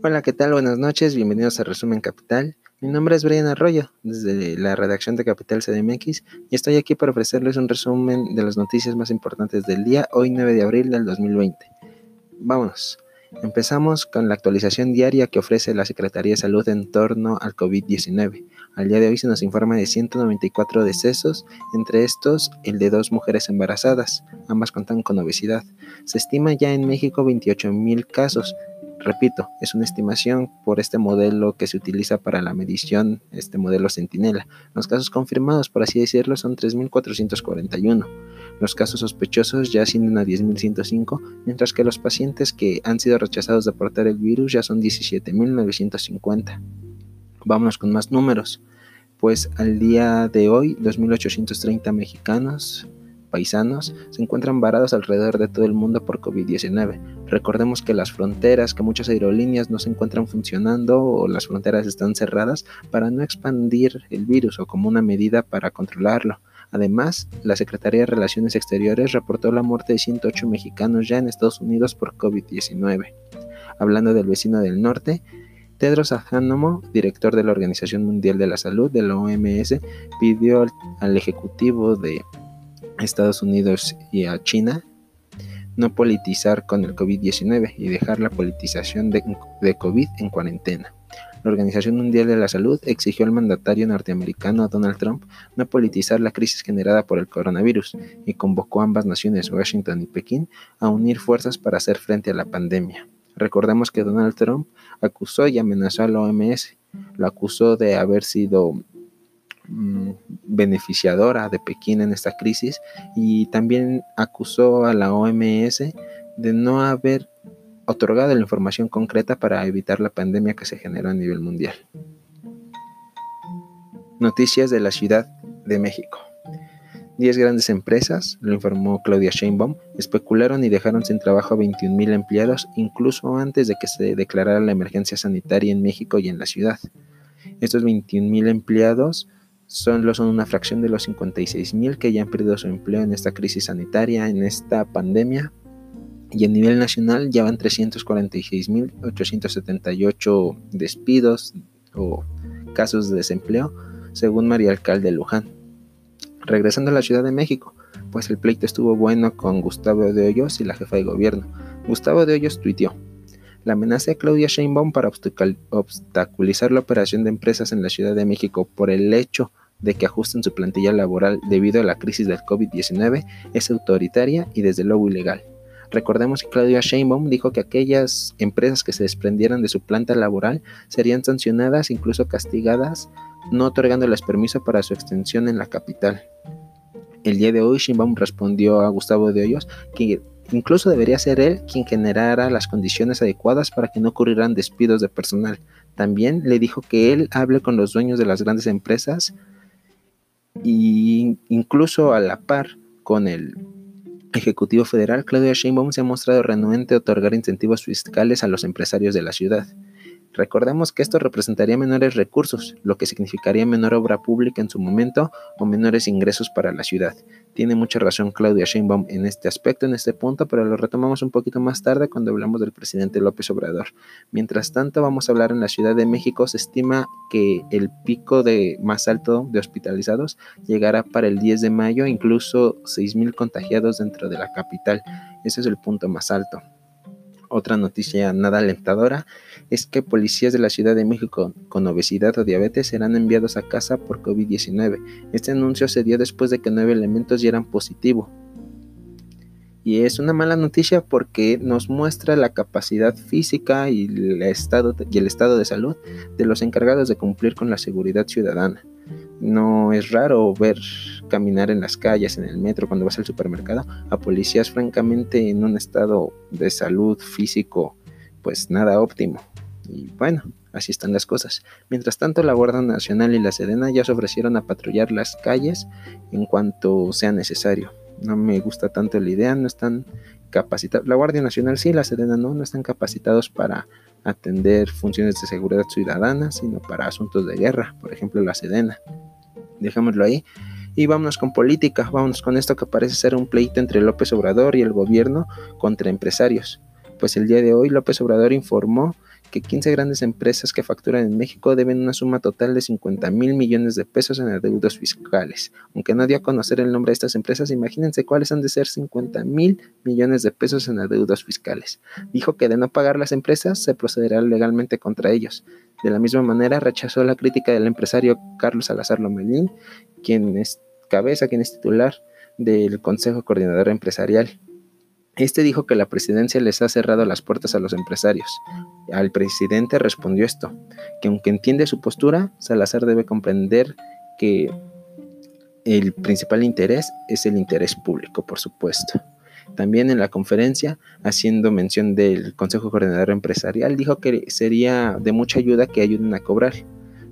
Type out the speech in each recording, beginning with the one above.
Hola, ¿qué tal? Buenas noches, bienvenidos a Resumen Capital. Mi nombre es Brian Arroyo, desde la redacción de Capital CDMX, y estoy aquí para ofrecerles un resumen de las noticias más importantes del día, hoy 9 de abril del 2020. Vámonos. Empezamos con la actualización diaria que ofrece la Secretaría de Salud en torno al COVID-19. Al día de hoy se nos informa de 194 decesos, entre estos el de dos mujeres embarazadas, ambas contan con obesidad. Se estima ya en México 28 mil casos, Repito, es una estimación por este modelo que se utiliza para la medición, este modelo Centinela. Los casos confirmados, por así decirlo, son 3.441. Los casos sospechosos ya ascienden a 10.105, mientras que los pacientes que han sido rechazados de portar el virus ya son 17.950. Vámonos con más números. Pues al día de hoy, 2.830 mexicanos paisanos se encuentran varados alrededor de todo el mundo por COVID-19. Recordemos que las fronteras, que muchas aerolíneas no se encuentran funcionando o las fronteras están cerradas para no expandir el virus o como una medida para controlarlo. Además, la Secretaría de Relaciones Exteriores reportó la muerte de 108 mexicanos ya en Estados Unidos por COVID-19. Hablando del vecino del norte, Tedros Adhanom, director de la Organización Mundial de la Salud de la OMS, pidió al Ejecutivo de Estados Unidos y a China no politizar con el COVID-19 y dejar la politización de, COVID en cuarentena. La Organización Mundial de la Salud exigió al mandatario norteamericano Donald Trump no politizar la crisis generada por el coronavirus y convocó a ambas naciones, Washington y Pekín, a unir fuerzas para hacer frente a la pandemia. Recordemos que Donald Trump acusó y amenazó a la OMS, lo acusó de haber sido Mm, beneficiadora de Pekín en esta crisis y también acusó a la OMS de no haber otorgado la información concreta para evitar la pandemia que se generó a nivel mundial. Noticias de la Ciudad de México. Diez grandes empresas, lo informó Claudia Sheinbaum, especularon y dejaron sin trabajo a 21.000 empleados incluso antes de que se declarara la emergencia sanitaria en México y en la ciudad. Estos 21.000 empleados solo son una fracción de los 56 mil que ya han perdido su empleo en esta crisis sanitaria, en esta pandemia. Y a nivel nacional ya van 346.878 despidos o casos de desempleo, según María Alcalde Luján. Regresando a la Ciudad de México, pues el pleito estuvo bueno con Gustavo de Hoyos y la jefa de gobierno. Gustavo de Hoyos tuiteó, la amenaza de Claudia Sheinbaum para obstaculizar la operación de empresas en la Ciudad de México por el hecho de que ajusten su plantilla laboral debido a la crisis del COVID-19 es autoritaria y desde luego ilegal. Recordemos que Claudia Sheinbaum dijo que aquellas empresas que se desprendieran de su planta laboral serían sancionadas, incluso castigadas, no otorgándoles permiso para su extensión en la capital. El día de hoy Sheinbaum respondió a Gustavo de Hoyos que Incluso debería ser él quien generara las condiciones adecuadas para que no ocurrieran despidos de personal. También le dijo que él hable con los dueños de las grandes empresas e incluso a la par con el Ejecutivo Federal, Claudia Sheinbaum se ha mostrado renuente a otorgar incentivos fiscales a los empresarios de la ciudad. Recordemos que esto representaría menores recursos, lo que significaría menor obra pública en su momento o menores ingresos para la ciudad. Tiene mucha razón Claudia Sheinbaum en este aspecto, en este punto, pero lo retomamos un poquito más tarde cuando hablamos del presidente López Obrador. Mientras tanto, vamos a hablar en la Ciudad de México. Se estima que el pico de más alto de hospitalizados llegará para el 10 de mayo, incluso 6.000 contagiados dentro de la capital. Ese es el punto más alto. Otra noticia nada alentadora es que policías de la Ciudad de México con obesidad o diabetes serán enviados a casa por COVID-19. Este anuncio se dio después de que nueve elementos dieran positivo. Y es una mala noticia porque nos muestra la capacidad física y el estado, y el estado de salud de los encargados de cumplir con la seguridad ciudadana. No es raro ver caminar en las calles, en el metro, cuando vas al supermercado, a policías francamente en un estado de salud físico pues nada óptimo. Y bueno, así están las cosas. Mientras tanto, la Guardia Nacional y la Sedena ya se ofrecieron a patrullar las calles en cuanto sea necesario. No me gusta tanto la idea, no están capacitados. La Guardia Nacional sí, la Sedena no, no están capacitados para atender funciones de seguridad ciudadana, sino para asuntos de guerra, por ejemplo la Sedena. Dejémoslo ahí. Y vámonos con política, vámonos con esto que parece ser un pleito entre López Obrador y el gobierno contra empresarios. Pues el día de hoy López Obrador informó que 15 grandes empresas que facturan en México deben una suma total de 50 mil millones de pesos en adeudos fiscales. Aunque no dio a conocer el nombre de estas empresas, imagínense cuáles han de ser 50 mil millones de pesos en adeudos fiscales. Dijo que de no pagar las empresas se procederá legalmente contra ellos. De la misma manera, rechazó la crítica del empresario Carlos Salazar Lomelín, quien es cabeza, quien es titular del Consejo Coordinador Empresarial. Este dijo que la presidencia les ha cerrado las puertas a los empresarios. Al presidente respondió esto, que aunque entiende su postura, Salazar debe comprender que el principal interés es el interés público, por supuesto. También en la conferencia, haciendo mención del Consejo Coordinador Empresarial, dijo que sería de mucha ayuda que ayuden a cobrar.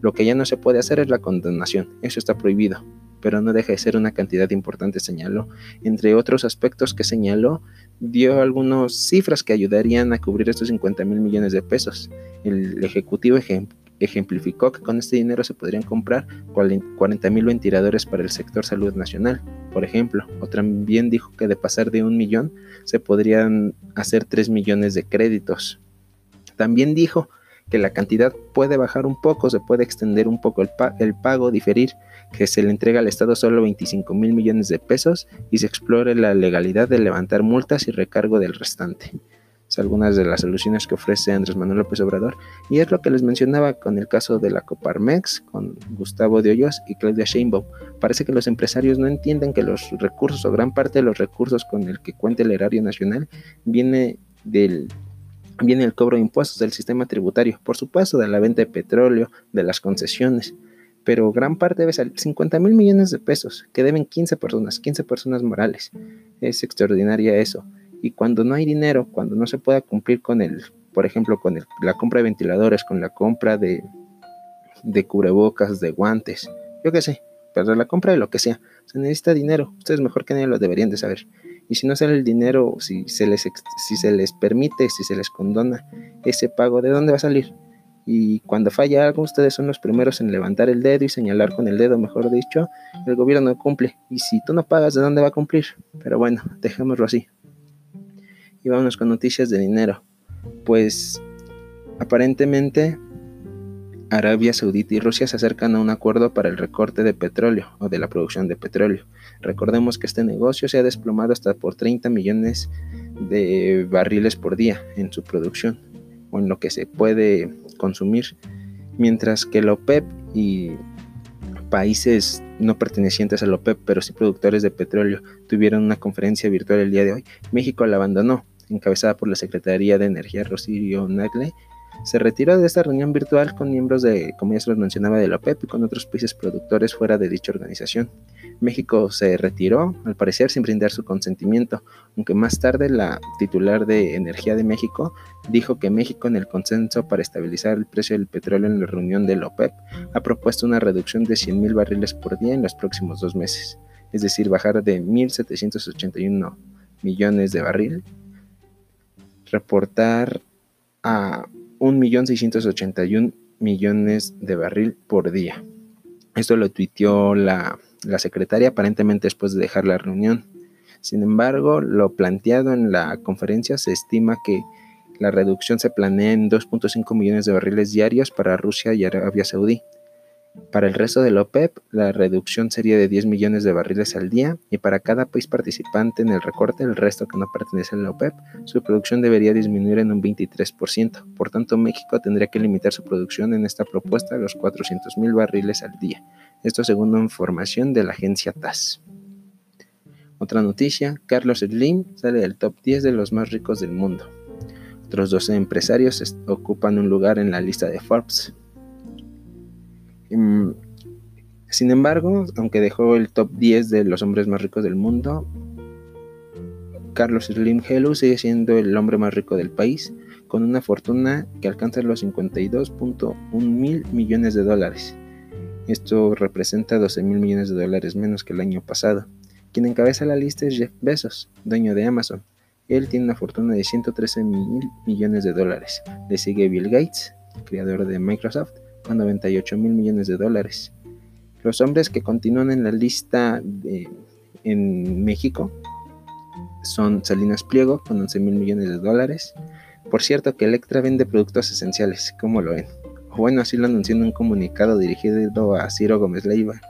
Lo que ya no se puede hacer es la condonación, eso está prohibido, pero no deja de ser una cantidad importante, señaló. Entre otros aspectos que señaló, dio algunas cifras que ayudarían a cubrir estos 50 mil millones de pesos. El Ejecutivo ejemplificó que con este dinero se podrían comprar 40 mil ventiladores para el sector salud nacional, por ejemplo, o también dijo que de pasar de un millón se podrían hacer 3 millones de créditos. También dijo que la cantidad puede bajar un poco, se puede extender un poco el, pago, diferir, que se le entrega al Estado solo 25 mil millones de pesos y se explore la legalidad de levantar multas y recargo del restante. Algunas de las soluciones que ofrece Andrés Manuel López Obrador y es lo que les mencionaba con el caso de la Coparmex, con Gustavo de Hoyos y Claudia Sheinbaum. Parece que los empresarios no entienden que los recursos o gran parte de los recursos con el que cuenta el erario nacional viene del viene el cobro de impuestos del sistema tributario, por supuesto, de la venta de petróleo, de las concesiones, pero gran parte debe salir 50 mil millones de pesos que deben 15 personas, 15 personas morales. Es extraordinaria eso. Y cuando no hay dinero, cuando no se pueda cumplir con el, por ejemplo, con la compra de ventiladores, con la compra de, de cubrebocas, de guantes, yo qué sé, pero la compra de lo que sea, se necesita dinero. Ustedes mejor que nadie lo deberían de saber y si no sale el dinero, si se les, si se les permite, si se les condona ese pago, ¿de dónde va a salir? Y cuando falla algo, ustedes son los primeros en levantar el dedo y señalar con el dedo, mejor dicho, el gobierno no cumple. Y si tú no pagas, ¿de dónde va a cumplir? Pero bueno, dejémoslo así. Y vámonos con noticias de dinero. Pues aparentemente Arabia Saudita y Rusia se acercan a un acuerdo para el recorte de petróleo o de la producción de petróleo. Recordemos que este negocio se ha desplomado hasta por 30 millones de barriles por día en su producción o en lo que se puede consumir, mientras que la OPEP y países no pertenecientes a la OPEP, pero sí productores de petróleo, tuvieron una conferencia virtual el día de hoy. México la abandonó, encabezada por la Secretaría de Energía Rocío Nagle, se retiró de esta reunión virtual con miembros de, como ya se los mencionaba, de la OPEP y con otros países productores fuera de dicha organización. México se retiró, al parecer, sin brindar su consentimiento, aunque más tarde la titular de Energía de México dijo que México, en el consenso para estabilizar el precio del petróleo en la reunión de la OPEP, ha propuesto una reducción de 100.000 barriles por día en los próximos dos meses, es decir, bajar de 1.781 millones de barril, reportar a 1.681 millones de barril por día. Esto lo tuiteó la, la secretaria aparentemente después de dejar la reunión. Sin embargo, lo planteado en la conferencia se estima que la reducción se planea en 2.5 millones de barriles diarios para Rusia y Arabia Saudí, para el resto de la OPEP, la reducción sería de 10 millones de barriles al día y para cada país participante en el recorte, el resto que no pertenece a la OPEP, su producción debería disminuir en un 23%. Por tanto, México tendría que limitar su producción en esta propuesta a los 400 mil barriles al día. Esto según información de la agencia TAS. Otra noticia, Carlos Slim sale del top 10 de los más ricos del mundo. Otros 12 empresarios ocupan un lugar en la lista de Forbes. Em, sin embargo, aunque dejó el top 10 de los hombres más ricos del mundo, Carlos Slim Helu sigue siendo el hombre más rico del país, con una fortuna que alcanza los 52.1 mil millones de dólares. Esto representa 12 mil millones de dólares menos que el año pasado. Quien encabeza la lista es Jeff Bezos, dueño de Amazon. Él tiene una fortuna de 113 mil millones de dólares. Le sigue Bill Gates, creador de Microsoft, con 98 mil millones de dólares. Los hombres que continúan en la lista en México son Salinas Pliego con 11 mil millones de dólares, Por cierto que Electra vende productos esenciales, ¿cómo lo ven? bueno, así lo anunció en un comunicado dirigido a Ciro Gómez Leiva.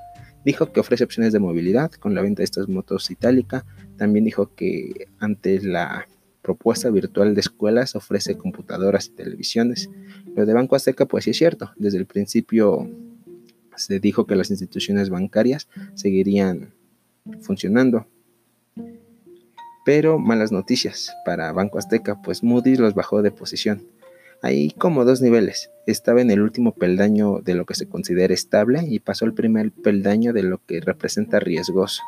Dijo que ofrece opciones de movilidad con la venta de estas motos itálica. También dijo que ante la propuesta virtual de escuelas ofrece computadoras y televisiones. Lo de Banco Azteca, pues sí es cierto. Desde el principio se dijo que las instituciones bancarias seguirían funcionando. Pero malas noticias para Banco Azteca, pues Moody's los bajó de posición. Hay como dos niveles. Estaba en el último peldaño de lo que se considera estable y pasó al primer peldaño de lo que representa riesgoso.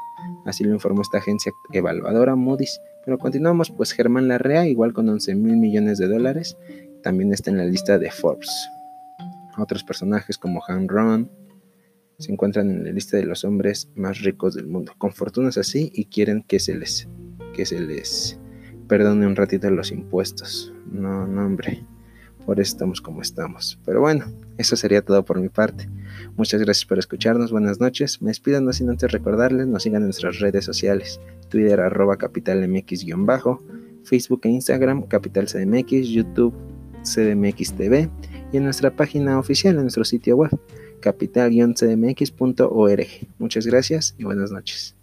Así lo informó esta agencia evaluadora Moody's. Pero continuamos, pues Germán Larrea, igual con 11 mil millones de dólares, también está en la lista de Forbes. Otros personajes como Han Ron se encuentran en la lista de los hombres más ricos del mundo, con fortunas así y quieren que se les que se les perdone un ratito los impuestos. No, no, hombre. Por eso estamos como estamos. Pero bueno, eso sería todo por mi parte. Muchas gracias por escucharnos. Buenas noches. Me despido no sin antes recordarles, nos sigan en nuestras redes sociales. Twitter arroba capitalmx-bajo, Facebook e Instagram capitalcdmx, YouTube cdmx TV y en nuestra página oficial, en nuestro sitio web capital-cdmx.org. Muchas gracias y buenas noches.